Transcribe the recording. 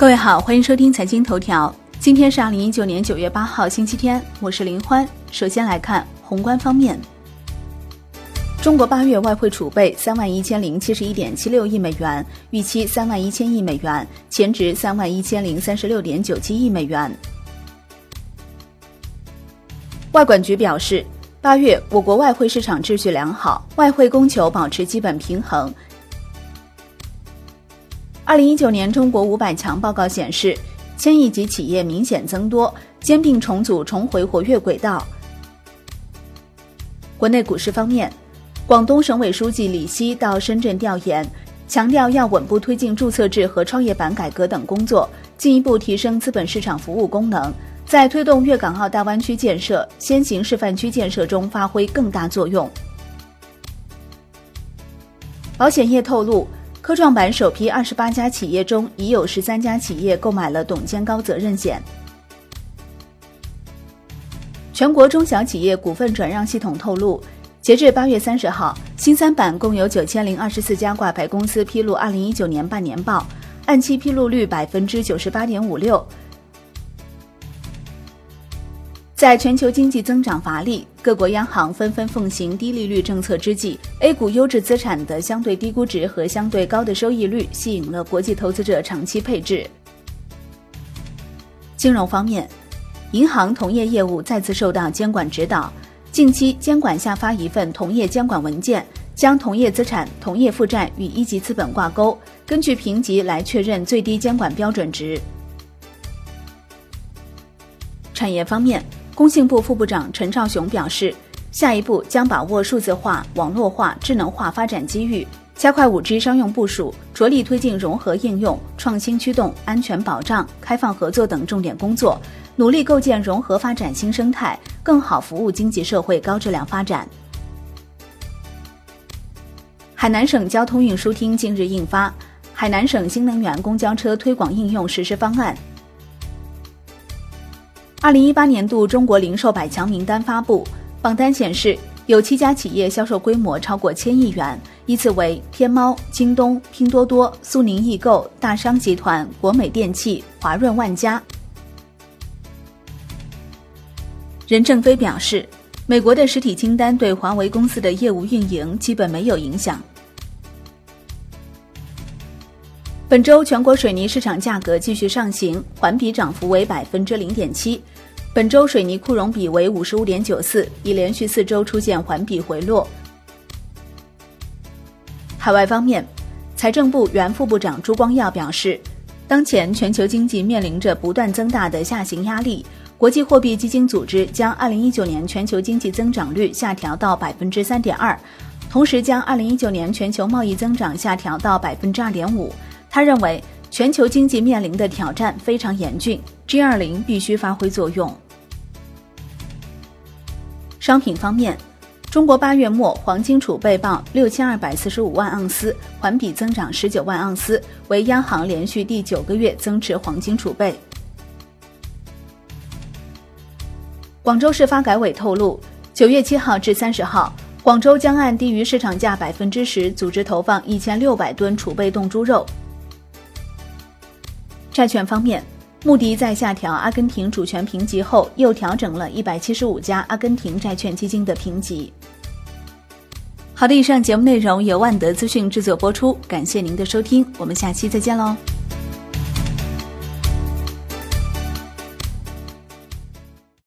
各位好，欢迎收听财经头条。今天是二零一九年九月八号，星期天，我是林欢。首先来看宏观方面，中国八月外汇储备三万一千零七十一点七六亿美元，预期三万一千亿美元，前值三万一千零三十六点九七亿美元。外管局表示，八月我国外汇市场秩序良好，外汇供求保持基本平衡。二零一九年中国五百强报告显示，千亿级企业明显增多，兼并重组重回活跃轨道。国内股市方面，广东省委书记李希到深圳调研，强调要稳步推进注册制和创业板改革等工作，进一步提升资本市场服务功能，在推动粤港澳大湾区建设、先行示范区建设中发挥更大作用。保险业透露。科创板首批二十八家企业中，已有十三家企业购买了董监高责任险。全国中小企业股份转让系统透露，截至八月三十号，新三板共有九千零二十四家挂牌公司披露二零一九年半年报，按期披露率百分之九十八点五六。在全球经济增长乏力、各国央行纷纷奉行低利率政策之际，A 股优质资产的相对低估值和相对高的收益率吸引了国际投资者长期配置。金融方面，银行同业业务再次受到监管指导，近期监管下发一份同业监管文件，将同业资产、同业负债与一级资本挂钩，根据评级来确认最低监管标准值。产业方面。工信部副部长陈肇雄表示，下一步将把握数字化、网络化、智能化发展机遇，加快 5G 商用部署，着力推进融合应用、创新驱动、安全保障、开放合作等重点工作，努力构建融合发展新生态，更好服务经济社会高质量发展。海南省交通运输厅近日印发《海南省新能源公交车推广应用实施方案》。二零一八年度中国零售百强名单发布，榜单显示有七家企业销售规模超过千亿元，依次为天猫、京东、拼多多、苏宁易购、大商集团、国美电器、华润万家。任正非表示，美国的实体清单对华为公司的业务运营基本没有影响。本周全国水泥市场价格继续上行，环比涨幅为百分之零点七。本周水泥库容比为五十五点九四，已连续四周出现环比回落。海外方面，财政部原副部长朱光耀表示，当前全球经济面临着不断增大的下行压力，国际货币基金组织将二零一九年全球经济增长率下调到百分之三点二，同时将二零一九年全球贸易增长下调到百分之二点五。他认为，全球经济面临的挑战非常严峻，G20 必须发挥作用。商品方面，中国八月末黄金储备报六千二百四十五万盎司，环比增长十九万盎司，为央行连续第九个月增持黄金储备。广州市发改委透露，九月七号至三十号，广州将按低于市场价百分之十组织投放一千六百吨储备冻猪肉。债券方面，穆迪在下调阿根廷主权评级后，又调整了一百七十五家阿根廷债券基金的评级。好的，以上节目内容由万德资讯制作播出，感谢您的收听，我们下期再见喽。